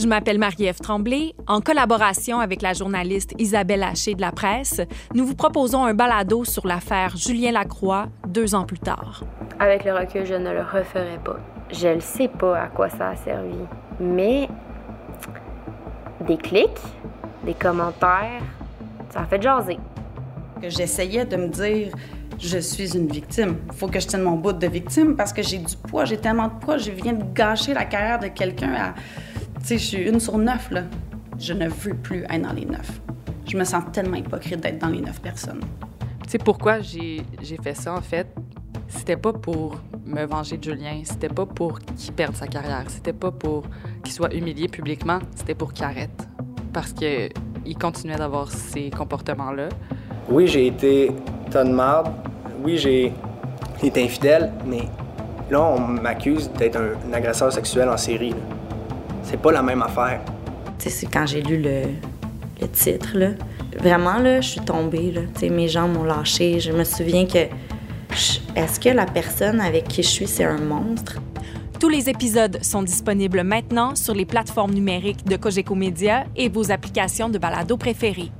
Je m'appelle Marie-Ève Tremblay. En collaboration avec la journaliste Isabelle Haché de la presse, nous vous proposons un balado sur l'affaire Julien Lacroix deux ans plus tard. Avec le recul, je ne le referai pas. Je ne sais pas à quoi ça a servi, mais des clics, des commentaires, ça a fait jaser. J'essayais de me dire, je suis une victime. Il faut que je tienne mon bout de victime parce que j'ai du poids, j'ai tellement de poids, je viens de gâcher la carrière de quelqu'un à. Tu sais, je suis une sur neuf, là. Je ne veux plus être dans les neuf. Je me sens tellement hypocrite d'être dans les neuf personnes. Tu sais, pourquoi j'ai fait ça, en fait? C'était pas pour me venger de Julien, c'était pas pour qu'il perde sa carrière, c'était pas pour qu'il soit humilié publiquement, c'était pour qu'il arrête. Parce qu'il continuait d'avoir ces comportements-là. Oui, j'ai été tonne marde. Oui, j'ai été infidèle, mais là, on m'accuse d'être un, agresseur sexuel en série. C'est pas la même affaire. Tu sais, c'est quand j'ai lu le, le, titre, là. Vraiment, là, je suis tombée, là. Tu sais, mes jambes m'ont lâché. Je me souviens que... Est-ce que la personne avec qui je suis, c'est un monstre? Tous les épisodes sont disponibles maintenant sur les plateformes numériques de Cogeco Média et vos applications de balado préférées.